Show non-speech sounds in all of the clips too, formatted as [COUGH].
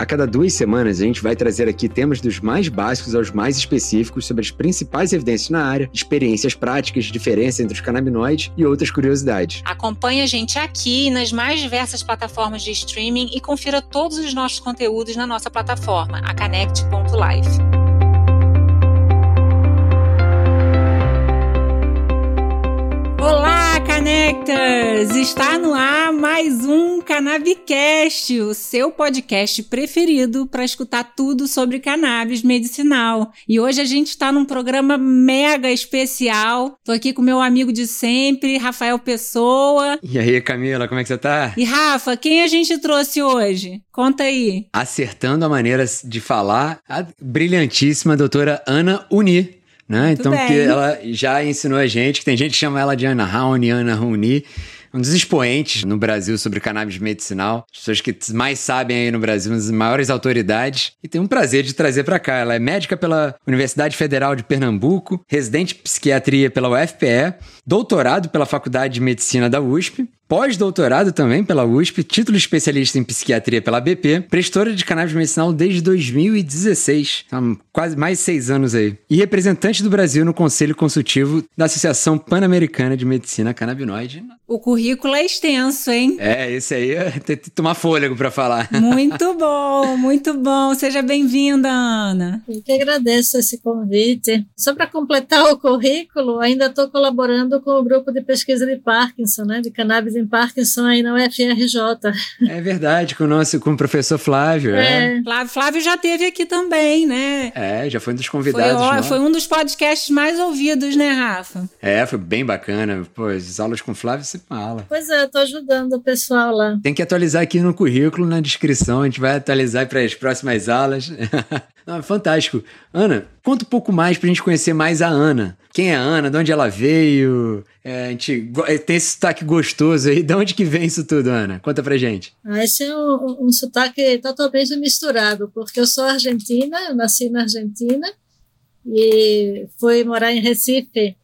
A cada duas semanas, a gente vai trazer aqui temas dos mais básicos aos mais específicos sobre as principais evidências na área, experiências práticas, diferença entre os canabinoides e outras curiosidades. Acompanhe a gente aqui nas mais diversas plataformas de streaming e confira todos os nossos conteúdos na nossa plataforma, a Connect.life. Olá, Connectors! Está no ar mais um Cannabicast, o seu podcast preferido para escutar tudo sobre cannabis medicinal. E hoje a gente está num programa mega especial. Tô aqui com meu amigo de sempre, Rafael Pessoa. E aí, Camila, como é que você tá? E Rafa, quem a gente trouxe hoje? Conta aí. Acertando a maneira de falar, a brilhantíssima doutora Ana Uni né? então, que ela já ensinou a gente, que tem gente que chama ela de Ana Raoni, Ana Runi, um dos expoentes no Brasil sobre cannabis medicinal, as pessoas que mais sabem aí no Brasil, uma das maiores autoridades, e tem um prazer de trazer para cá. Ela é médica pela Universidade Federal de Pernambuco, residente de psiquiatria pela UFPE, doutorado pela Faculdade de Medicina da USP, pós-doutorado também pela USP, título especialista em psiquiatria pela BP, prestora de cannabis medicinal desde 2016, então, quase mais seis anos aí, e representante do Brasil no Conselho Consultivo da Associação Pan-Americana de Medicina Canabinoide. O currículo é extenso, hein? É, esse aí é, [LAUGHS] tem que tomar fôlego para falar. Muito bom, muito bom. Seja bem-vinda, Ana. Eu que agradeço esse convite. Só para completar o currículo, ainda estou colaborando com o grupo de pesquisa de Parkinson, né, de cannabis em Parkinson aí na UFRJ. É verdade, com o nosso com o professor Flávio. É. é. Flávio, Flávio já teve aqui também, né? É, já foi um dos convidados. Foi, foi, um dos podcasts mais ouvidos, né, Rafa? É, foi bem bacana. Pô, as aulas com o Flávio sempre uma aula. Pois é, eu tô ajudando o pessoal lá. Tem que atualizar aqui no currículo, na descrição. A gente vai atualizar para as próximas aulas. [LAUGHS] Não, fantástico. Ana, conta um pouco mais para a gente conhecer mais a Ana. Quem é a Ana? De onde ela veio? É, a gente é, tem esse sotaque gostoso aí. [LAUGHS] De onde que vem isso tudo, Ana? Conta pra gente. Ah, esse é um, um sotaque totalmente misturado, porque eu sou argentina, eu nasci na Argentina e fui morar em Recife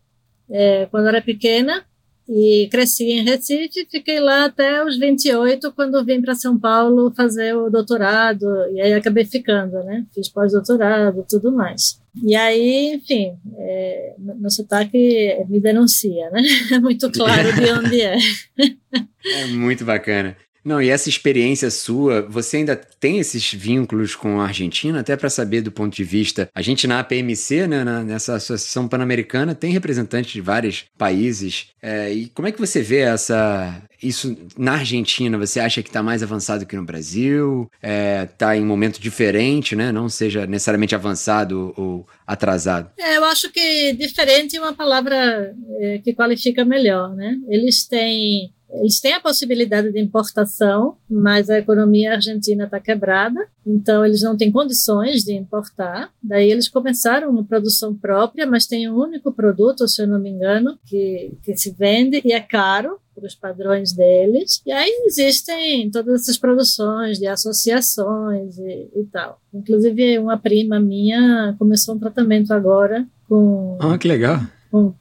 é, quando era pequena e cresci em Recife, fiquei lá até os 28, quando vim para São Paulo fazer o doutorado, e aí acabei ficando, né? Fiz pós-doutorado, tudo mais. E aí, enfim, é, meu sotaque me denuncia, né? [LAUGHS] É muito claro de onde é. É muito bacana. Não, e essa experiência sua, você ainda tem esses vínculos com a Argentina, até para saber do ponto de vista. A gente na APMC, né, na, nessa Associação Pan-Americana, tem representantes de vários países. É, e como é que você vê essa, isso na Argentina? Você acha que está mais avançado que no Brasil? Está é, em um momento diferente, né? Não seja necessariamente avançado ou atrasado? É, eu acho que diferente é uma palavra é, que qualifica melhor, né? Eles têm eles têm a possibilidade de importação, mas a economia argentina está quebrada, então eles não têm condições de importar. Daí eles começaram uma produção própria, mas tem um único produto, se eu não me engano, que, que se vende e é caro para os padrões deles. E aí existem todas essas produções de associações e, e tal. Inclusive, uma prima minha começou um tratamento agora com. Ah, que legal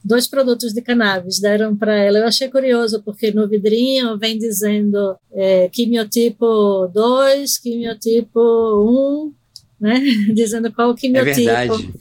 dois produtos de cannabis, deram para ela. Eu achei curioso, porque no vidrinho vem dizendo é, quimiotipo 2, quimiotipo 1, né? [LAUGHS] dizendo qual o quimiotipo. É verdade.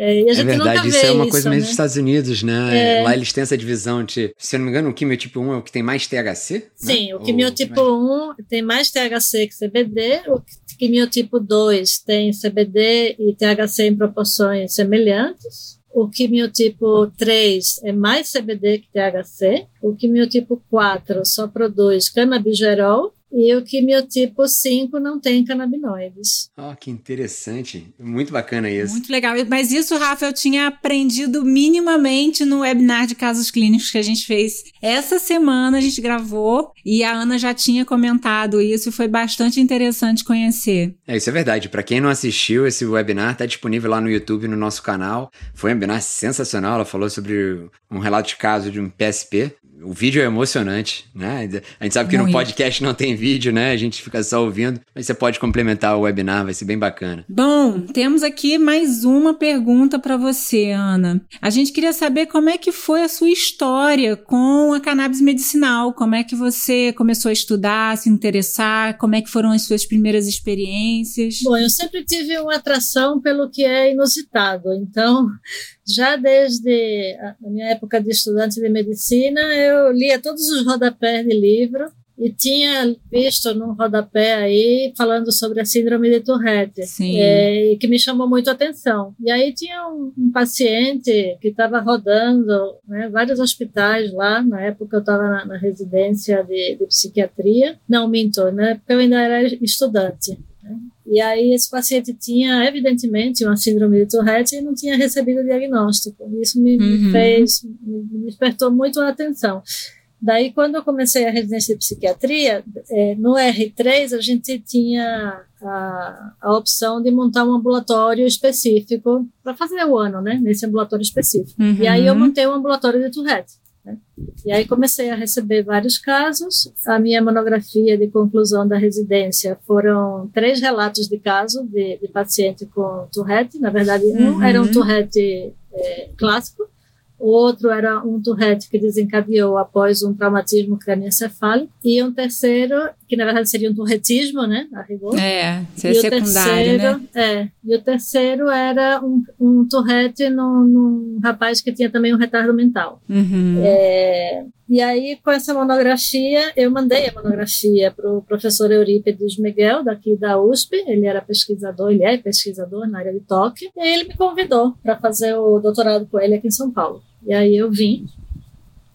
É, é verdade, isso é uma coisa mesmo né? dos Estados Unidos, né? É. Lá eles têm essa divisão de, se eu não me engano, o quimiotipo 1 é o que tem mais THC? Né? Sim, né? o quimiotipo Ou... 1 tem mais THC que CBD, o quimiotipo 2 tem CBD e THC em proporções semelhantes. O quimiotipo 3 é mais CBD que THC. O quimiotipo 4 só produz canabigerol e o quimiotipo 5 não tem canabinoides. Oh, que interessante. Muito bacana isso. Muito legal. Mas isso, Rafa, eu tinha aprendido minimamente no webinar de casos clínicos que a gente fez essa semana. A gente gravou e a Ana já tinha comentado isso e foi bastante interessante conhecer. É, isso é verdade. Para quem não assistiu, esse webinar está disponível lá no YouTube, no nosso canal. Foi um webinar sensacional. Ela falou sobre um relato de caso de um PSP o vídeo é emocionante, né? A gente sabe que Muito. no podcast não tem vídeo, né? A gente fica só ouvindo, mas você pode complementar o webinar, vai ser bem bacana. Bom, temos aqui mais uma pergunta para você, Ana. A gente queria saber como é que foi a sua história com a cannabis medicinal, como é que você começou a estudar, se interessar, como é que foram as suas primeiras experiências? Bom, eu sempre tive uma atração pelo que é inusitado, então já desde a minha época de estudante de medicina, eu lia todos os rodapés de livro e tinha visto num rodapé aí falando sobre a síndrome de Tourette, é, que me chamou muito a atenção. E aí tinha um, um paciente que estava rodando né, vários hospitais lá, na época eu estava na, na, residência de, de, psiquiatria, não minto, né, porque eu ainda era estudante. E aí esse paciente tinha, evidentemente, uma síndrome de Tourette e não tinha recebido o diagnóstico. Isso me, uhum. fez, me despertou muito a atenção. Daí, quando eu comecei a residência de psiquiatria, é, no R3 a gente tinha a, a opção de montar um ambulatório específico para fazer o ano, né? Nesse ambulatório específico. Uhum. E aí eu montei um ambulatório de Tourette. Né? E aí comecei a receber vários casos. A minha monografia de conclusão da residência foram três relatos de caso de, de paciente com Tourette. Na verdade, um uhum. era um Tourette é, clássico o outro era um Tourette que desencadeou após um traumatismo crânioencefálico, e um terceiro, que na verdade seria um Tourrettismo, né, a rigor. É, seria e secundário, terceiro, né? É, e o terceiro era um, um Tourette num, num rapaz que tinha também um retardo mental. Uhum. É, e aí, com essa monografia, eu mandei a monografia para o professor Eurípides Miguel, daqui da USP. Ele era pesquisador, ele é pesquisador na área de toque. E ele me convidou para fazer o doutorado com ele aqui em São Paulo. E aí eu vim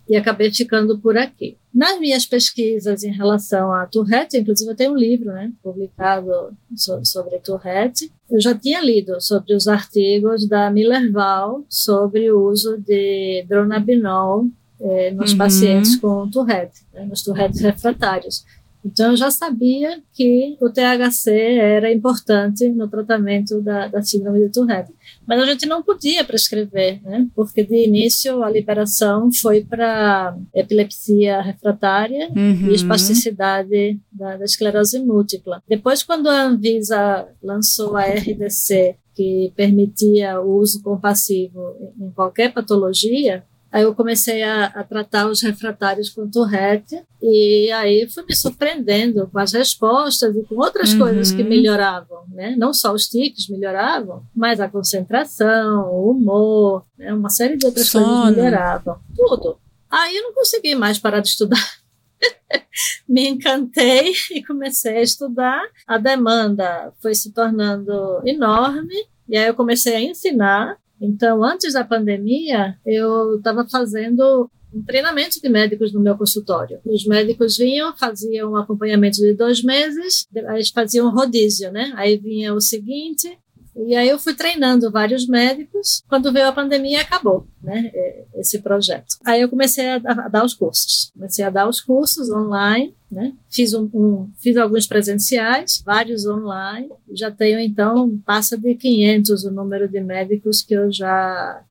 e acabei ficando por aqui. Nas minhas pesquisas em relação a Tourette, inclusive eu tenho um livro né, publicado sobre Tourette, eu já tinha lido sobre os artigos da Miller-Val sobre o uso de dronabinol é, nos uhum. pacientes com Tourette, né, nos Tourette refratários. Então, eu já sabia que o THC era importante no tratamento da, da síndrome de Tourette. Mas a gente não podia prescrever, né? Porque de início a liberação foi para epilepsia refratária uhum. e espasticidade da, da esclerose múltipla. Depois, quando a Anvisa lançou a RDC, que permitia o uso compassivo em qualquer patologia, Aí eu comecei a, a, tratar os refratários com Tourette e aí fui me surpreendendo com as respostas e com outras uhum. coisas que melhoravam, né? Não só os tiques melhoravam, mas a concentração, o humor, né? uma série de outras Sono. coisas melhoravam. Tudo. Aí eu não consegui mais parar de estudar. [LAUGHS] me encantei e comecei a estudar. A demanda foi se tornando enorme e aí eu comecei a ensinar então, antes da pandemia, eu estava fazendo um treinamento de médicos no meu consultório. Os médicos vinham, faziam um acompanhamento de dois meses, eles faziam um rodízio, né? Aí vinha o seguinte, e aí eu fui treinando vários médicos. Quando veio a pandemia, acabou, né, é, esse projeto. Aí eu comecei a, dar os cursos. Comecei a dar os cursos online, né? Fiz um, um, fiz alguns presenciais, vários online. Já tenho então passa de 500 o número de médicos que eu já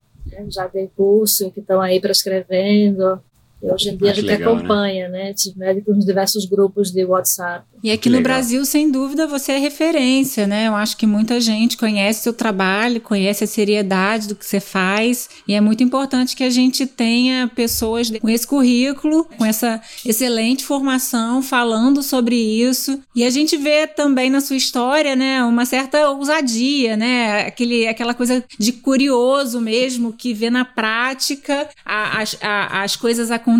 já dei curso, que estão aí prescrevendo. E hoje em dia ah, a gente legal, né? acompanha, né? né? Esses médicos nos diversos grupos de WhatsApp. E aqui no Brasil, sem dúvida, você é referência, né? Eu acho que muita gente conhece seu trabalho, conhece a seriedade do que você faz, e é muito importante que a gente tenha pessoas com esse currículo, com essa excelente formação, falando sobre isso. E a gente vê também na sua história, né, uma certa ousadia, né? Aquele, aquela coisa de curioso mesmo, que vê na prática a, as, a, as coisas acontecendo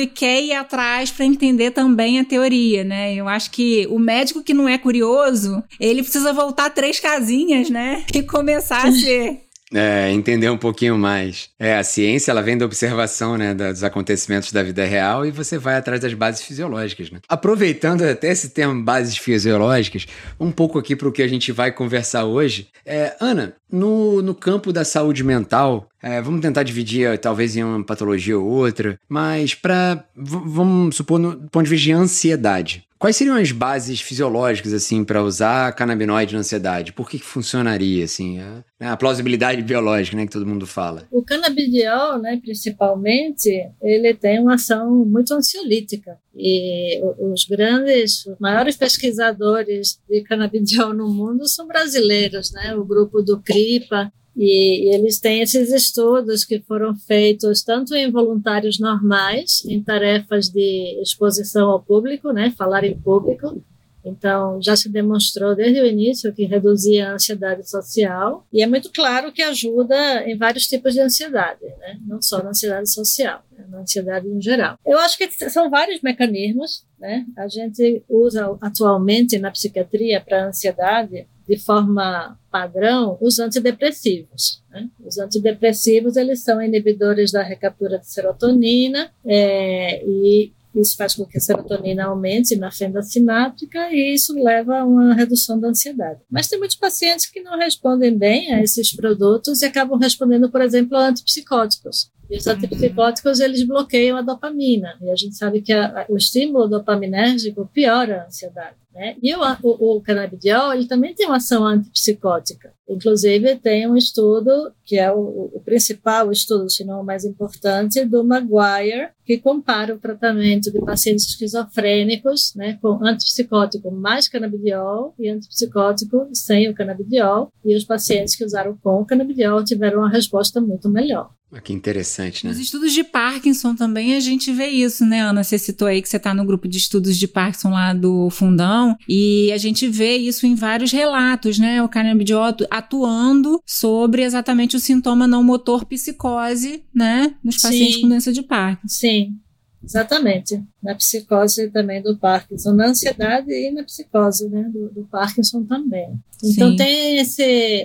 e quer ir atrás para entender também a teoria, né? Eu acho que o médico que não é curioso, ele precisa voltar três casinhas, né? E começar a ser. [LAUGHS] É, entender um pouquinho mais. É, a ciência, ela vem da observação, né, dos acontecimentos da vida real e você vai atrás das bases fisiológicas, né? Aproveitando até esse termo bases fisiológicas, um pouco aqui para o que a gente vai conversar hoje. É, Ana, no, no campo da saúde mental, É, vamos tentar dividir talvez em uma patologia ou outra, mas para vamos supor no ponto de vista de ansiedade. Quais seriam as bases fisiológicas, assim, para usar canabinoide na ansiedade? Por que, que funcionaria, assim? A, né, a, plausibilidade biológica, né, que todo mundo fala. O canabidiol, né, principalmente, ele tem uma ação muito ansiolítica. E os grandes, os maiores pesquisadores de canabidiol no mundo são brasileiros, né? O grupo do CRIPA, e, e, eles têm esses estudos que foram feitos tanto em voluntários normais, em tarefas de exposição ao público, né, falar em público. Então, já se demonstrou desde o início que reduzia a ansiedade social, e é muito claro que ajuda em vários tipos de ansiedade, né? não só na ansiedade social? Na ansiedade em geral. Eu acho que são vários mecanismos, né? A gente usa atualmente na psiquiatria para ansiedade de forma padrão os antidepressivos. Né? Os antidepressivos eles são inibidores da recaptura de serotonina é, e isso faz com que a serotonina aumente na fenda sináptica e isso leva a uma redução da ansiedade. Mas tem muitos pacientes que não respondem bem a esses produtos e acabam respondendo, por exemplo, a antipsicóticos. E os antipsicóticos, eles bloqueiam a dopamina. E a gente sabe que a, o estímulo dopaminérgico piora a ansiedade. Né? E o, o, o canabidiol, ele também tem uma ação antipsicótica. Inclusive, tem um estudo, que é o, o principal estudo, se não o mais importante, do Maguire, que compara o tratamento de pacientes esquizofrênicos né, com antipsicótico mais canabidiol e antipsicótico sem o canabidiol. E os pacientes que usaram com o canabidiol tiveram uma resposta muito melhor. Ah, que interessante, né? Nos estudos de Parkinson também a gente vê isso, né, Ana? Você citou aí que você está no grupo de estudos de Parkinson lá do Fundão, e a gente vê isso em vários relatos, né? O canabidiol atuando sobre exatamente o sintoma não motor psicose, né? Nos pacientes Sim. com doença de Parkinson. Sim, exatamente na psicose também do Parkinson, na ansiedade e na psicose né, do, do Parkinson também. Então Sim. tem esse,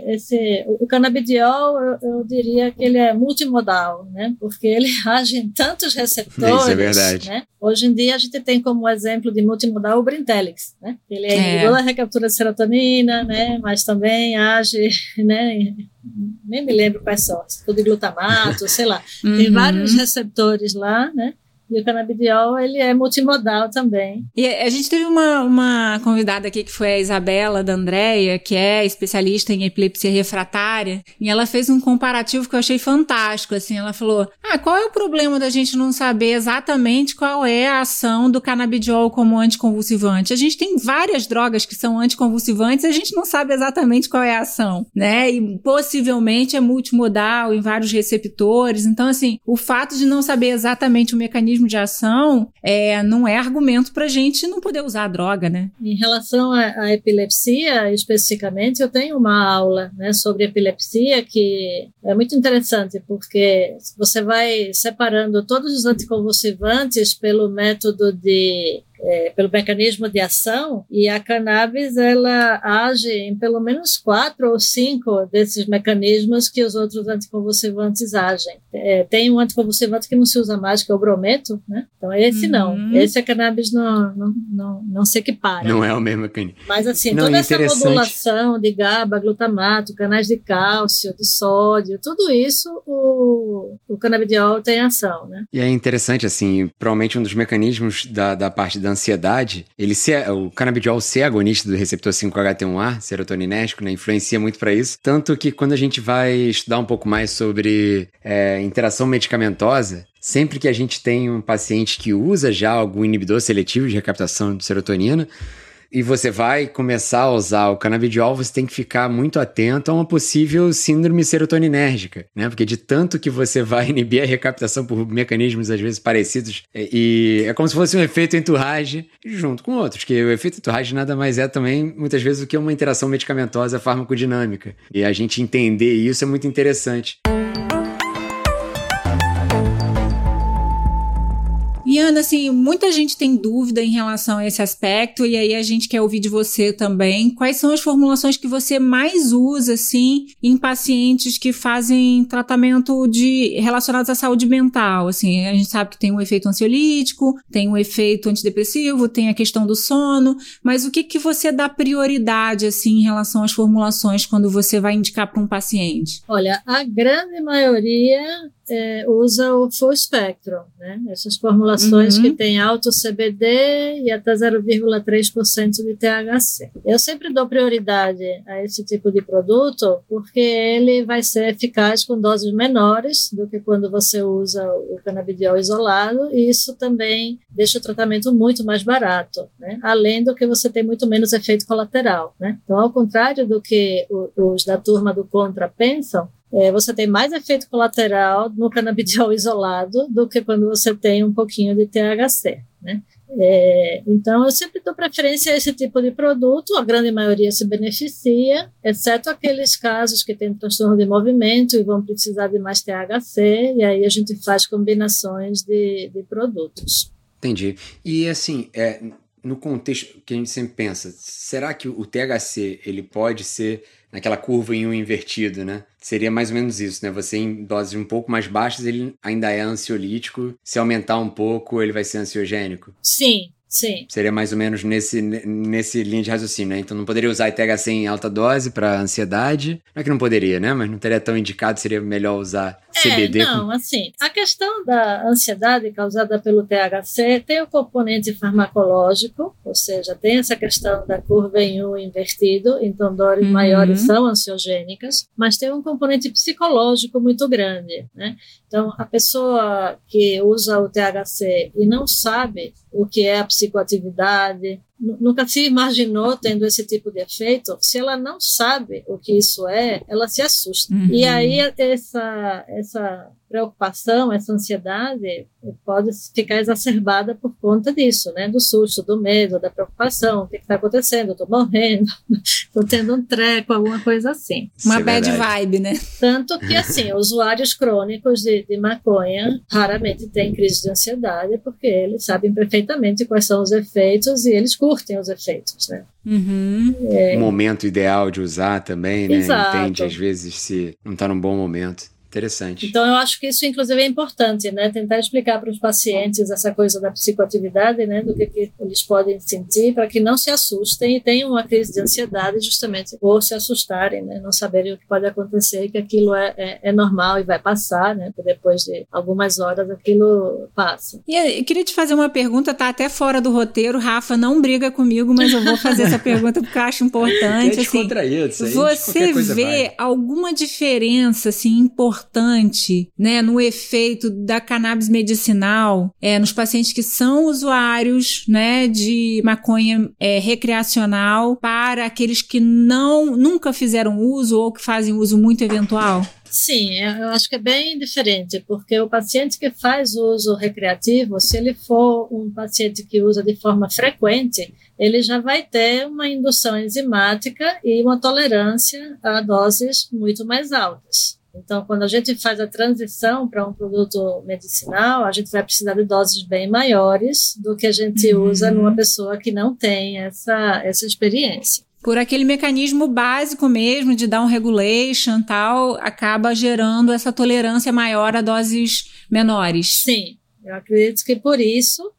esse o canabidiol, eu, eu, diria que ele é multimodal, né, porque ele [LAUGHS] age em tantos receptores. Isso é verdade. Né? Hoje em dia a gente tem como exemplo de multimodal o Brintelix, né? Ele é, é. a recaptura de serotonina, né, mas também age, [LAUGHS] né, nem me lembro quais são, tudo de glutamato, sei lá. Uhum. Tem vários receptores lá, né? E o canabidiol, ele é multimodal também. E a gente teve uma, uma convidada aqui que foi a Isabela da Andrea, que é especialista em epilepsia refratária, e ela fez um comparativo que eu achei fantástico, assim, ela falou, ah, qual é o problema da gente não saber exatamente qual é a ação do canabidiol como anticonvulsivante? A gente tem várias drogas que são anticonvulsivantes e a gente não sabe exatamente qual é a ação, né? E possivelmente é multimodal em vários receptores, então, assim, o fato de não saber exatamente o mecanismo mecanismo de ação é, não é argumento para a gente não poder usar a droga, né? Em relação à, epilepsia, especificamente, eu tenho uma aula né, sobre epilepsia que é muito interessante, porque você vai separando todos os anticonvulsivantes pelo método de é, pelo mecanismo de ação e a cannabis ela age em pelo menos quatro ou cinco desses mecanismos que os outros anticonvulsivantes agem. É, tem um anticonvulsivante que não se usa mais que é o brometo, né? Então esse uhum. não, esse a cannabis não, não, não, não se equipara. Não é o mesmo mecanismo. Mas assim, não, toda essa modulação de GABA, glutamato, canais de cálcio, de sódio, tudo isso o, o canabidiol tem ação, né? E é interessante assim, provavelmente um dos mecanismos da, da parte da da ansiedade, ele ser, o canabidiol ser agonista do receptor 5-HT1A, serotoninérgico, né, influencia muito para isso. Tanto que quando a gente vai estudar um pouco mais sobre é, interação medicamentosa, sempre que a gente tem um paciente que usa já algum inibidor seletivo de recaptação de serotonina, e você vai começar a usar o canabidiol, você tem que ficar muito atento a uma possível síndrome serotoninérgica, né? Porque de tanto que você vai [LAUGHS] inibir a recaptação por mecanismos às vezes parecidos, é, e é como se fosse um efeito enturrage junto com outros, que o efeito enturrage nada mais é também muitas vezes do que uma interação medicamentosa farmacodinâmica. E a gente entender isso é muito interessante. E Ana, assim, muita gente tem dúvida em relação a esse aspecto, e aí a gente quer ouvir de você também. Quais são as formulações que você mais usa, assim, em pacientes que fazem tratamento de relacionados à saúde mental? Assim, a gente sabe que tem um efeito ansiolítico, tem um efeito antidepressivo, tem a questão do sono, mas o que que você dá prioridade, assim, em relação às formulações quando você vai indicar para um paciente? Olha, a grande maioria é, usa o full spectrum, né? Essas formulações uhum. que têm alto CBD e até 0,3% de THC. Eu sempre dou prioridade a esse tipo de produto porque ele vai ser eficaz com doses menores do que quando você usa o canabidiol isolado e isso também deixa o tratamento muito mais barato, né? Além do que você tem muito menos efeito colateral, né? Então, ao contrário do que os da turma do contra pensam, é, você tem mais efeito colateral no canabidiol [LAUGHS] isolado do que quando você tem um pouquinho de THC, né? É, então, eu sempre dou preferência a esse tipo de produto, a grande maioria se beneficia, exceto aqueles casos que têm transtorno de movimento e vão precisar de mais THC, e aí a gente faz combinações de, de produtos. Entendi. E assim, é, no contexto que a gente sempre pensa, será que o THC ele pode ser naquela curva em um invertido, né? Seria mais ou menos isso, né? Você em doses um pouco mais baixas, ele ainda é ansiolítico. Se aumentar um pouco, ele vai ser ansiogênico. Sim, Sim. Seria mais ou menos nesse, nesse linha de raciocínio, né? Então não poderia usar THC em alta dose para ansiedade. Não é que não poderia, né? Mas não teria tão indicado, seria melhor usar CBD. É, não, com... assim, a questão da ansiedade causada pelo THC tem o componente farmacológico, ou seja, tem essa questão da curva em U invertido, então dores uhum. maiores são ansiogênicas, mas tem um componente psicológico muito grande, né? Então, a pessoa que usa o THC e não sabe o que é a psicoatividade, nunca se imaginou tendo esse tipo de efeito, se ela não sabe o que isso é, ela se assusta. Uhum. E aí essa, essa preocupação, essa ansiedade pode ficar exacerbada por conta disso, né? Do susto, do medo, da preocupação, o que está acontecendo? Estou morrendo, [LAUGHS] estou tendo um treco, alguma coisa assim. Uma é bad vibe, né? Tanto que, assim, [LAUGHS] usuários crônicos de, de maconha raramente têm crise de ansiedade porque eles sabem perfeitamente quais são os efeitos e eles curtem os efeitos, né? Uhum. É... O momento ideal de usar também, né? Exato. Entende, às vezes, se não está num bom momento. Interessante. Então, eu acho que isso, inclusive, é importante, né? Tentar explicar para os pacientes essa coisa da psicoatividade, né? Do que, que eles podem sentir, para que não se assustem e tenham uma crise de ansiedade justamente por se assustarem, né? Não saberem o que pode acontecer e que aquilo é, é, é normal e vai passar, né? Porque depois de algumas horas aquilo passa. E eu queria te fazer uma pergunta, tá até fora do roteiro. Rafa, não briga comigo, mas eu vou fazer essa pergunta porque eu acho importante. É assim, isso aí, você vê vai. alguma diferença, assim, importante importante, né, no efeito da cannabis medicinal é, nos pacientes que são usuários, né, de maconha é, recreacional para aqueles que não nunca fizeram uso ou que fazem uso muito eventual? Sim, eu acho que é bem diferente, porque o paciente que faz uso recreativo, se ele for um paciente que usa de forma frequente, ele já vai ter uma indução enzimática e uma tolerância a doses muito mais altas. Então, quando a gente faz a transição para um produto medicinal, a gente vai precisar de doses bem maiores do que a gente uhum. usa numa pessoa que não tem essa, essa experiência. Por aquele mecanismo básico mesmo de dar um regulation tal, acaba gerando essa tolerância maior a doses menores. Sim, eu acredito que por isso.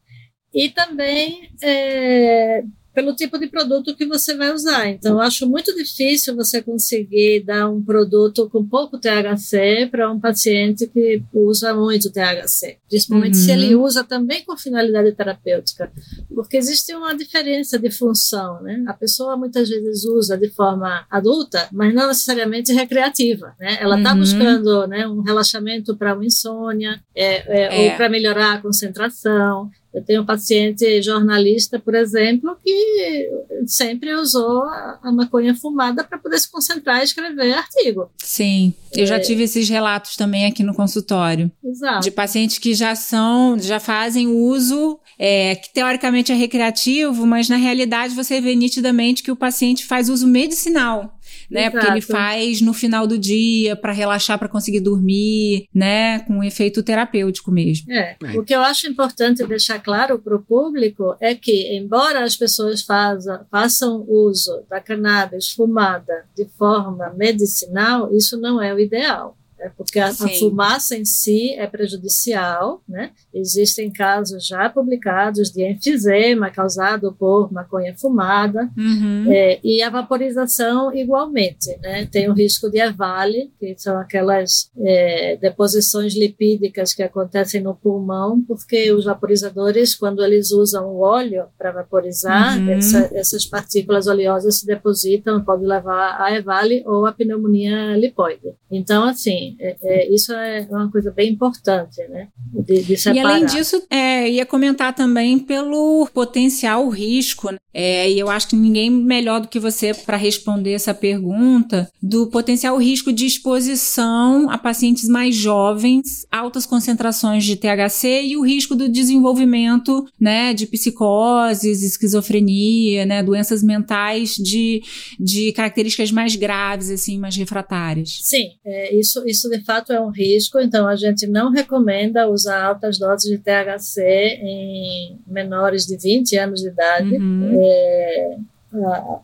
E também é, pelo tipo de produto que você vai usar. Então, eu acho muito difícil você conseguir dar um produto com pouco THC para um paciente que usa muito THC, principalmente uhum. se ele uhum. usa também com finalidade terapêutica, porque existe uma diferença de função, né? A pessoa muitas vezes usa de forma adulta, mas não necessariamente recreativa, né? Ela está uhum. buscando, né, um relaxamento para uma insônia, é, é, é. ou para melhorar a concentração. Eu tenho um paciente jornalista, por exemplo, que sempre usou a, maconha fumada para poder se concentrar e escrever artigo. Sim, eu é. já tive esses relatos também aqui no consultório. Exato. De pacientes que já são, já fazem uso, é, que teoricamente é recreativo, mas na realidade você vê nitidamente que o paciente faz uso medicinal. Né? Exato. Porque ele faz no final do dia para relaxar, para conseguir dormir, né? Com um efeito terapêutico mesmo. É. é. O que eu acho importante deixar claro para o público é que, embora as pessoas façam, façam uso da cannabis fumada de forma medicinal, isso não é o ideal. É porque a, a, fumaça em si é prejudicial, né? Existem casos já publicados de enfisema causado por maconha fumada uhum. é, e a vaporização igualmente, né? Tem o risco de EVALE, que são aquelas é, deposições lipídicas que acontecem no pulmão, porque os vaporizadores, quando eles usam o óleo para vaporizar, uhum. essa, essas partículas oleosas se depositam, pode levar a EVALE ou a pneumonia lipoide. Então, assim, é, é, isso é uma coisa bem importante, né? De, de e além disso, é, ia comentar também pelo potencial risco, né? É, e eu acho que ninguém melhor do que você para responder essa pergunta do potencial risco de exposição a pacientes mais jovens, altas concentrações de THC e o risco do desenvolvimento, né, de psicoses, esquizofrenia, né, doenças mentais de, de características mais graves, assim, mais refratárias. Sim, é, isso, isso de fato é um risco, então a gente não recomenda usar altas doses de THC em menores de 20 anos de idade. Uhum. É,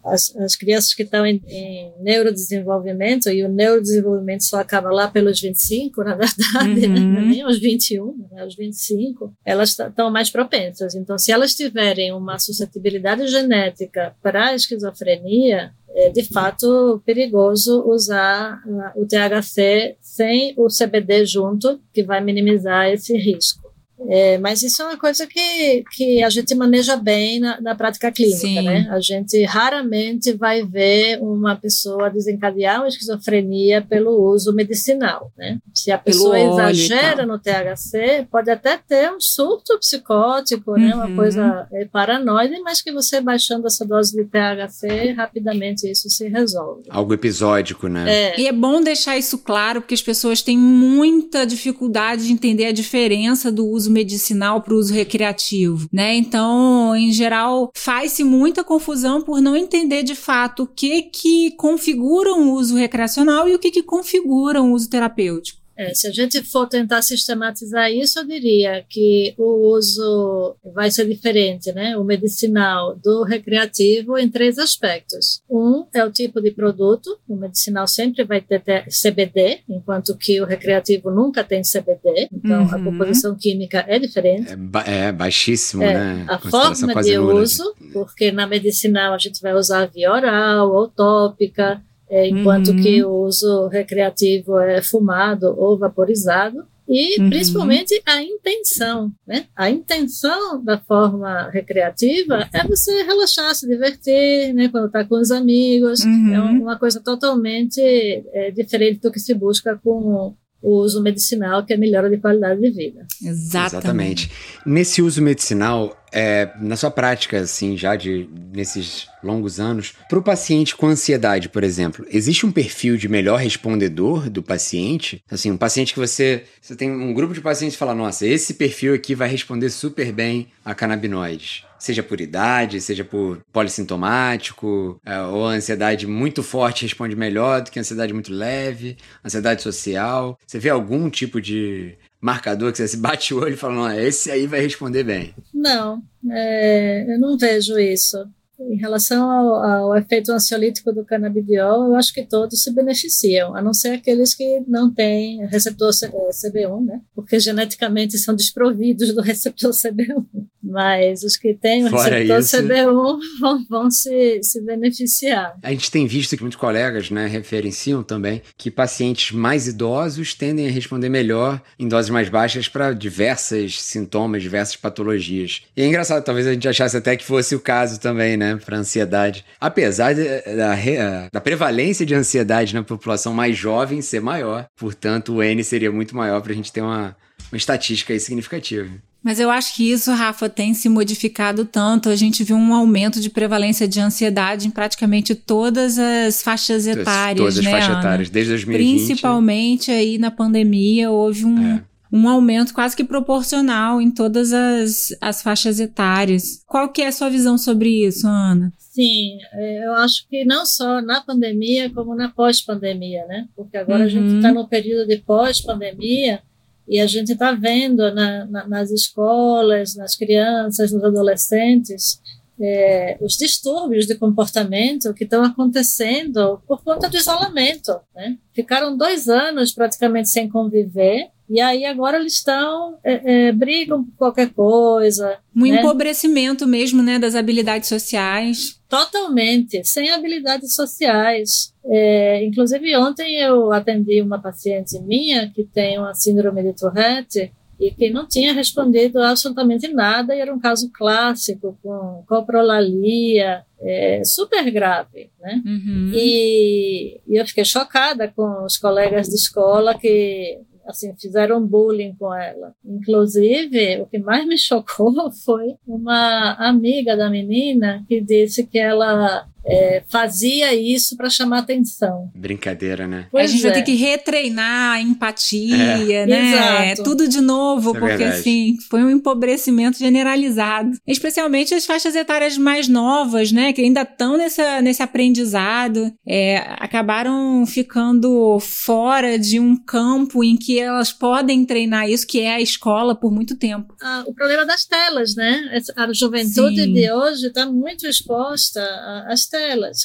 as, as, crianças que estão em, em, neurodesenvolvimento, e o neurodesenvolvimento só acaba lá pelos 25, na verdade, né? uhum. [LAUGHS] nem aos 21, né? aos 25, elas estão mais propensas. Então, se elas tiverem uma suscetibilidade genética para a esquizofrenia, é de fato perigoso usar uh, o THC sem o CBD junto, que vai minimizar esse risco. É, mas isso é uma coisa que, que a gente maneja bem na, na prática clínica, Sim. né? A gente raramente vai ver uma pessoa desencadear uma esquizofrenia pelo uso medicinal, né? Se a pessoa exagera no THC, pode até ter um surto psicótico, uhum. né? Uma uhum. coisa é, paranoide, mas que você baixando essa dose de THC, rapidamente isso se resolve. Algo episódico, né? É. E é bom deixar isso claro, porque as pessoas têm muita dificuldade de entender a diferença do uso medicinal para o uso recreativo, né? Então, em geral, faz-se muita confusão por não entender de fato o que que configura um uso recreacional e o que que configura um uso terapêutico. É, se a gente for tentar sistematizar isso, eu diria que o uso vai ser diferente, né? O medicinal do recreativo em três aspectos. Um é o tipo de produto. O medicinal sempre vai ter CBD, enquanto que o recreativo nunca tem CBD. Então, uhum. a composição química é diferente. É, ba é baixíssimo, é, né? A forma de uso, porque na medicinal a gente vai usar via oral ou tópica é, enquanto uhum. que o uso recreativo é fumado ou vaporizado. E uhum. principalmente a intenção, né? A intenção da forma recreativa é você relaxar, se divertir, né? Quando está com os amigos. Uhum. É uma coisa totalmente é, diferente do que se busca com o uso medicinal, que é melhora de qualidade de vida. Exatamente. Exatamente. Nesse uso medicinal, é, na sua prática, assim, já de nesses longos anos, para o paciente com ansiedade, por exemplo, existe um perfil de melhor respondedor do paciente? Assim, um paciente que você, você tem um grupo de pacientes que fala, nossa, esse perfil aqui vai responder super bem a canabinoides seja por idade, seja por polissintomático, é, ou ansiedade muito forte responde melhor do que ansiedade muito leve, ansiedade social. Você vê algum tipo de marcador que você bate o olho e fala, não, esse aí vai responder bem? Não, é, eu não vejo isso. Em relação ao, ao, efeito ansiolítico do canabidiol, eu acho que todos se beneficiam, a não ser aqueles que não têm receptor CB1, né? Porque geneticamente são desprovidos do [LAUGHS] receptor CB1. Mas os que têm o Fora receptor isso, CB1 vão, vão se, se beneficiar. A gente tem visto que muitos colegas né, referenciam também que pacientes mais idosos tendem a responder melhor em doses mais baixas para diversas sintomas, diversas patologias. E é engraçado, talvez a gente achasse até que fosse o caso também, né, para ansiedade. Apesar da, da prevalência de ansiedade na população mais jovem ser maior, portanto, o N seria muito maior para a gente ter uma, uma estatística aí significativa. Mas eu acho que isso, Rafa, tem se modificado tanto. A gente viu um aumento de prevalência de ansiedade em praticamente todas as faixas etárias, todas, todas né, as faixas etárias, desde 2020. Principalmente aí na pandemia, houve um, é um aumento quase que proporcional em todas as, as faixas etárias. Qual que é a sua visão sobre isso, Ana? Sim, é, eu acho que não só na pandemia, como na pós-pandemia, né? Porque agora uhum. a gente está uhum. no período de pós-pandemia e a gente está vendo na, na, nas escolas, nas crianças, nos adolescentes, é, os distúrbios de comportamento que estão acontecendo por conta do isolamento. Né? Ficaram dois anos praticamente sem conviver e aí agora eles estão é, é, brigam por qualquer coisa. Um né? empobrecimento mesmo, né, das habilidades sociais. Totalmente, sem habilidades sociais. É, inclusive ontem eu atendi uma paciente minha que tem uma síndrome de Tourette e que não tinha respondido absolutamente nada, e era um caso clássico, com coprolalia, é, super grave, né? Uhum. E, e, eu fiquei chocada com os colegas de escola que assim, fizeram bullying com ela. Inclusive, o que mais me [LAUGHS] chocou foi uma amiga da menina que disse que ela é, fazia isso para chamar atenção. Brincadeira, né? Pois a gente é. vai ter que retreinar a empatia, é. né? Exato. Tudo de novo, Isso é porque assim, foi um empobrecimento generalizado. Especialmente as faixas etárias mais novas, né? Que ainda estão nesse aprendizado, é, acabaram ficando fora de um campo em que elas podem treinar isso, que é a escola, por muito tempo. Ah, o problema das telas, né? A juventude Sim. de hoje está muito exposta às telas,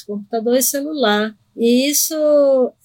computador e celular. E isso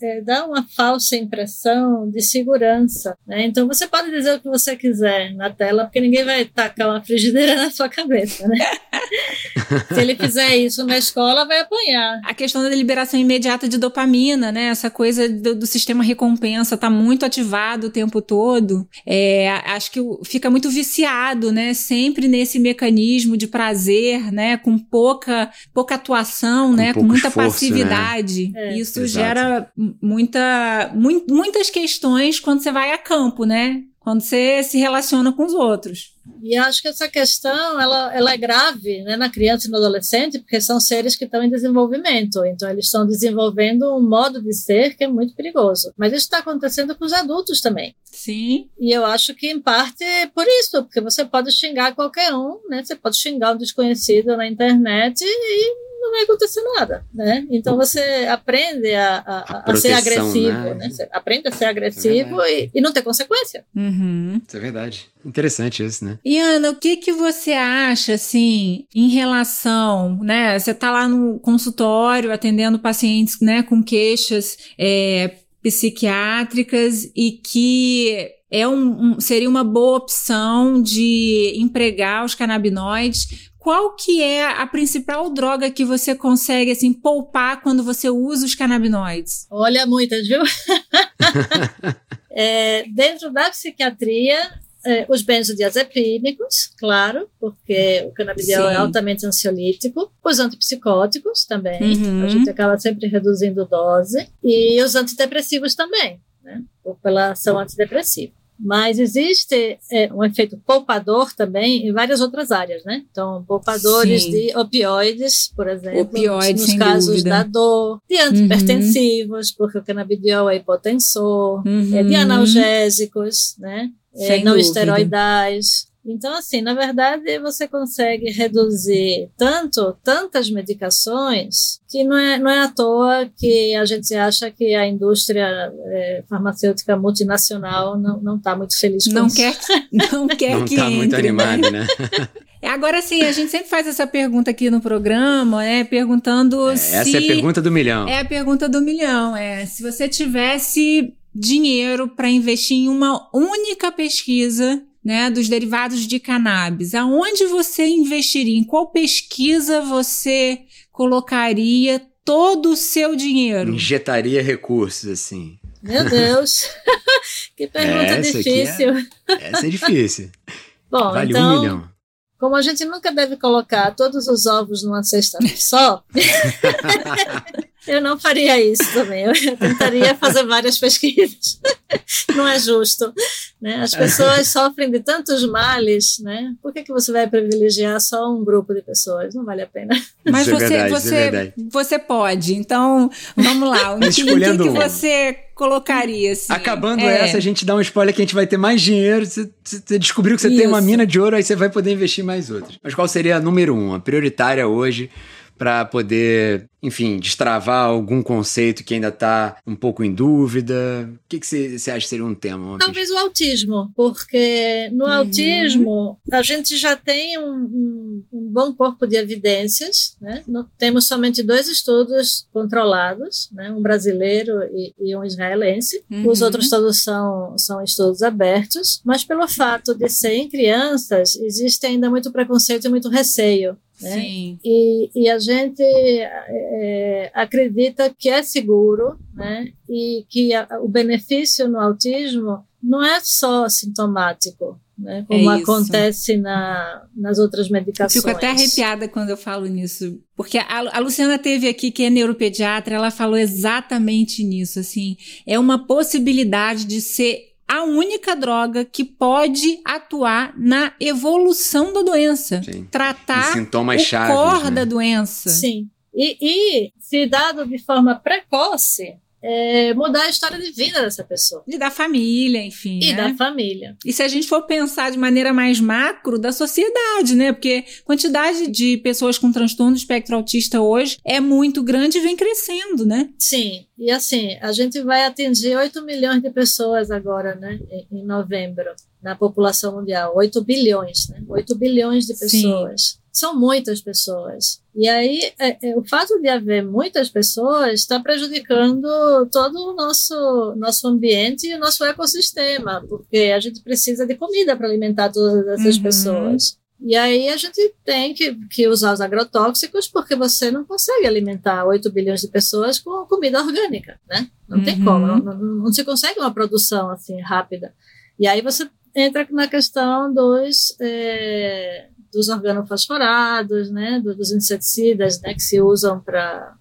é, dá uma falsa impressão de segurança. Né? Então você pode dizer o que você quiser na tela, porque ninguém vai tacar uma frigideira [LAUGHS] na sua cabeça. Né? [LAUGHS] Se ele fizer isso na escola, vai apanhar. A questão da liberação imediata de dopamina, né? Essa coisa do, do sistema recompensa tá muito ativado o tempo todo. É, acho que fica muito viciado, né? Sempre nesse mecanismo de prazer, né? Com pouca, pouca atuação, com né? Com muita esforço, né? passividade. Né? É. Isso Exato. gera muita, mu muitas questões quando você vai a campo, né? Quando você se relaciona com os outros. E acho que essa questão ela, ela é grave né, na criança e no adolescente, porque são seres que estão em desenvolvimento. Então, eles estão desenvolvendo um modo de ser que é muito perigoso. Mas isso está acontecendo com os adultos também. Sim. E eu acho que, em parte, é por isso, porque você pode xingar qualquer um, né? Você pode xingar um desconhecido na internet e não vai acontecer nada, né? Então você aprende a, a, a, a ser agressivo, né? né? Você aprende a ser agressivo é e, e, não ter consequência. Uhum. Isso é verdade. Interessante isso, né? E Ana, o que que você acha, assim, em relação, né? Você tá lá no consultório atendendo pacientes, né, com queixas é, psiquiátricas e que é um, um, seria uma boa opção de empregar os canabinoides qual que é a principal droga que você consegue assim poupar quando você usa os canabinoides? Olha, muitas, viu? [LAUGHS] é, dentro da psiquiatria, é, os benzodiazepínicos, claro, porque o canabidiol é Sim. é altamente ansiolítico, os antipsicóticos também, uhum. a gente acaba sempre reduzindo dose, e os antidepressivos também, né, pela ação antidepressiva. Mas existe é, um efeito poupador também em várias outras áreas, né? Então, poupadores Sim. de opioides, por exemplo, opioides, nos casos dúvida. da dor, de antipertensivos, uhum. porque o canabidiol é hipotensor, uhum. é, de analgésicos, né? É, não dúvida. esteroidais. Então, assim, na verdade, você consegue reduzir tanto, tantas medicações, que não é, não é à toa que a gente acha que a indústria é, farmacêutica multinacional não está muito feliz com não isso. Quer, [LAUGHS] não quer não que está muito animado, né? [LAUGHS] É, agora sim, a gente sempre faz essa pergunta aqui no programa, né? Perguntando é, se. Essa é a pergunta do milhão. É a pergunta do milhão. É se você tivesse dinheiro para investir em uma única pesquisa né, dos derivados de cannabis, aonde você investiria? Em qual pesquisa você colocaria todo o seu dinheiro? Injetaria recursos, assim. Meu Deus! [LAUGHS] [LAUGHS] que pergunta essa difícil. É, essa é difícil. [LAUGHS] Bom, vale então, um milhão. Como a gente nunca deve colocar todos os ovos numa cesta só, eu não faria isso também. Eu [LAUGHS] tentaria fazer várias pesquisas. [LAUGHS] Não é justo. Né? As pessoas sofrem de tantos males, né? Por que, que você vai privilegiar só um grupo de pessoas? Não vale a pena. Mas isso é você, é verdade, você, é você pode. Então, vamos lá. Em que, que você colocaria assim? Acabando é. essa, a gente dá um spoiler que a gente vai ter mais dinheiro. Você, você descobriu que você Isso. tem uma mina de ouro, aí você vai poder investir mais outras. Mas qual seria a número um, a prioritária hoje para poder, enfim, destravar algum conceito que ainda está um pouco em dúvida? O que, que você, você acha que seria um tema? Talvez o autismo, porque no uhum. autismo a gente já tem um, um, um, bom corpo de evidências, né? temos somente dois estudos controlados, né? um brasileiro e, e um israelense. Uhum. Os outros todos são, são estudos abertos, mas pelo fato de ser em crianças, existe ainda muito preconceito e muito receio. Né? Sim. E, e a gente é, acredita que é seguro né? e que a, o benefício no autismo não é só sintomático, né? como é acontece na, nas outras medicações. Eu fico até arrepiada quando eu falo nisso, porque a, a, Luciana teve aqui, que é neuropediatra, ela falou exatamente nisso, assim, é uma possibilidade de ser a única droga que pode atuar na evolução da doença. Sim. Tratar sintomas o chaves, cor né? da doença. Sim. E, e, se dado de forma precoce, é, mudar a história de vida dessa pessoa. E da família, enfim. E né? da família. E se a gente for pensar de maneira mais macro, da sociedade, né? Porque a quantidade de pessoas com transtorno do espectro autista hoje é muito grande e vem crescendo, né? Sim. E assim, a gente vai atingir 8 milhões de pessoas agora, né? Em novembro, na população mundial. 8 bilhões, né? 8 bilhões de pessoas. Sim são muitas pessoas. E aí, é, é, o fato de haver muitas pessoas está prejudicando todo o nosso, nosso ambiente e o nosso ecossistema, porque a gente precisa de comida para alimentar todas essas uhum. pessoas. E aí a gente tem que, que usar os agrotóxicos porque você não consegue alimentar 8 bilhões de pessoas com comida orgânica, né? Não uhum. tem como, não, não, não, se consegue uma produção assim rápida. E aí você entra na questão dos, é, dos organofosforados, né, dos inseticidas né, que se usam para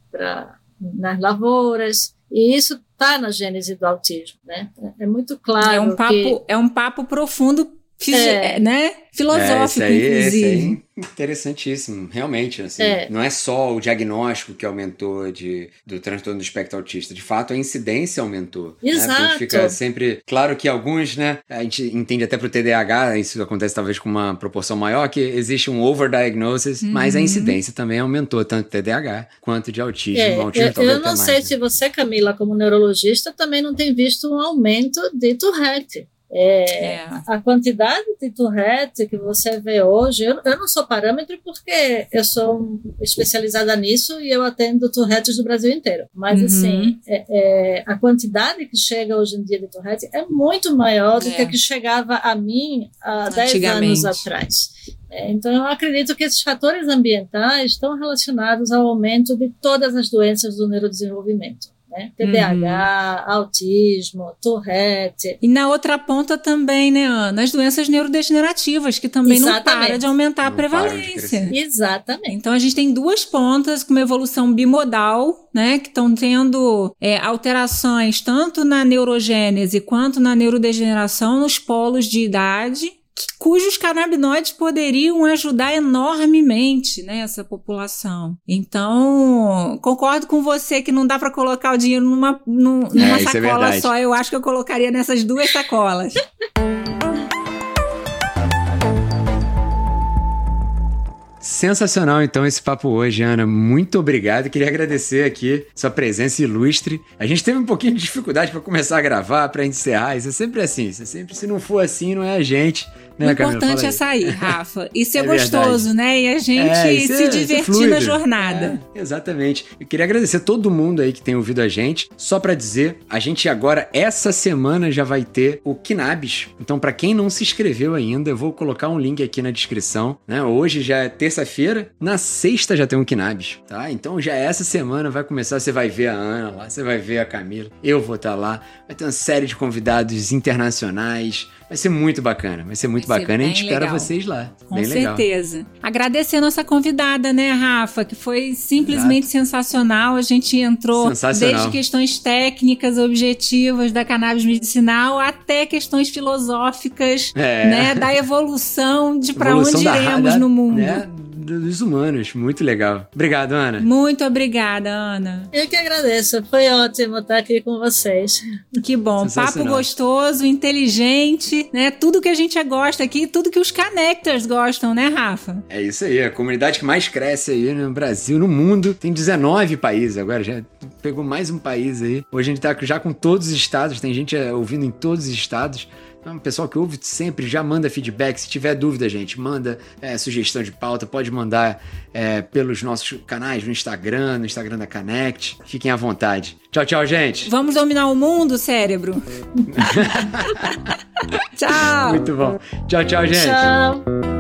nas lavouras. E isso está na gênese do autismo, né? É muito claro. É um papo, que... é um papo profundo é. né? Filosófico, é, aí, inclusive. interessantíssimo, realmente. Assim, é. Não é só o diagnóstico que aumentou de, do transtorno do espectro autista. De fato, a incidência aumentou. Exato. Né? A gente fica sempre. Claro que alguns, né? A gente entende até para o TDAH, isso acontece talvez com uma proporção maior, que existe um overdiagnosis, uhum. mas a incidência também aumentou, tanto de TDAH quanto de autismo. É, autismo eu, eu não sei mais, se né? você, Camila, como neurologista, também não tem visto um aumento de Tourette. É, é. A quantidade de Tourette que você vê hoje, eu, eu, não sou parâmetro porque eu sou especializada nisso e eu atendo Tourettes do Brasil inteiro. Mas, uhum. assim, é, é, a quantidade que chega hoje em dia de Tourette é muito maior do que a é. que chegava a mim há 10 anos atrás. É, então, eu acredito que esses fatores ambientais estão relacionados ao aumento de todas as doenças do neurodesenvolvimento né? TDAH, uhum. autismo, Tourette. E na outra ponta também, né, Ana? As doenças neurodegenerativas, que também Exatamente. não para de aumentar não a prevalência. Exatamente. Então a gente tem duas pontas com uma evolução bimodal, né? Que estão tendo é, alterações tanto na neurogênese quanto na neurodegeneração nos polos de idade cujos canabinoides poderiam ajudar enormemente né, essa população. Então, concordo com você que não dá para colocar o dinheiro numa, numa é, é sacola é só. Eu acho que eu colocaria nessas duas sacolas. [LAUGHS] Sensacional, então, esse papo hoje, Ana. Muito obrigado. Queria agradecer aqui sua presença ilustre. A gente teve um pouquinho de dificuldade para começar a gravar, para encerrar. Isso é sempre assim. Isso é sempre, se não for assim, não é a gente. Né, o importante é sair, [LAUGHS] Rafa. E ser é gostoso, verdade. né? E a gente é, se é, divertir na jornada. É, exatamente. Eu queria agradecer todo mundo aí que tem ouvido a gente. Só para dizer, a gente agora, essa semana, já vai ter o Kinabis. Então, para quem não se inscreveu ainda, eu vou colocar um link aqui na descrição. Né? Hoje já é terça-feira, na sexta já tem um Kinabis, tá? Então já essa semana vai começar, você vai ver a Ana lá, você vai ver a Camila, eu vou estar tá lá. Vai ter uma série de convidados internacionais Vai ser muito bacana, vai ser muito vai bacana ser e a gente espera vocês lá. Com bem certeza. Legal. Agradecer a nossa convidada, né, Rafa, que foi simplesmente Exato. sensacional. A gente entrou desde questões técnicas, objetivas da cannabis medicinal até questões filosóficas, é. né, da evolução de para onde iremos da, no mundo. Né? Dos humanos. Muito legal. Obrigado, Ana. Muito obrigada, Ana. Eu que agradeço. Foi ótimo estar aqui com vocês. Que bom. Papo gostoso, inteligente, né? Tudo que a gente gosta aqui, tudo que os connectors gostam, né, Rafa? É isso aí. A comunidade que mais cresce aí no Brasil, no mundo. Tem 19 países agora, já pegou mais um país aí. Hoje a gente tá já com todos os estados, tem gente eh, ouvindo em todos os estados. Então, pessoal que ouve sempre já manda feedback. Se tiver dúvida, gente, manda é, sugestão de pauta. Pode mandar é, pelos nossos canais no Instagram, no Instagram da Connect. Fiquem à vontade. Tchau, tchau, gente. Vamos dominar o mundo, cérebro. [LAUGHS] tchau. Muito bom. Tchau, tchau, gente. Tchau.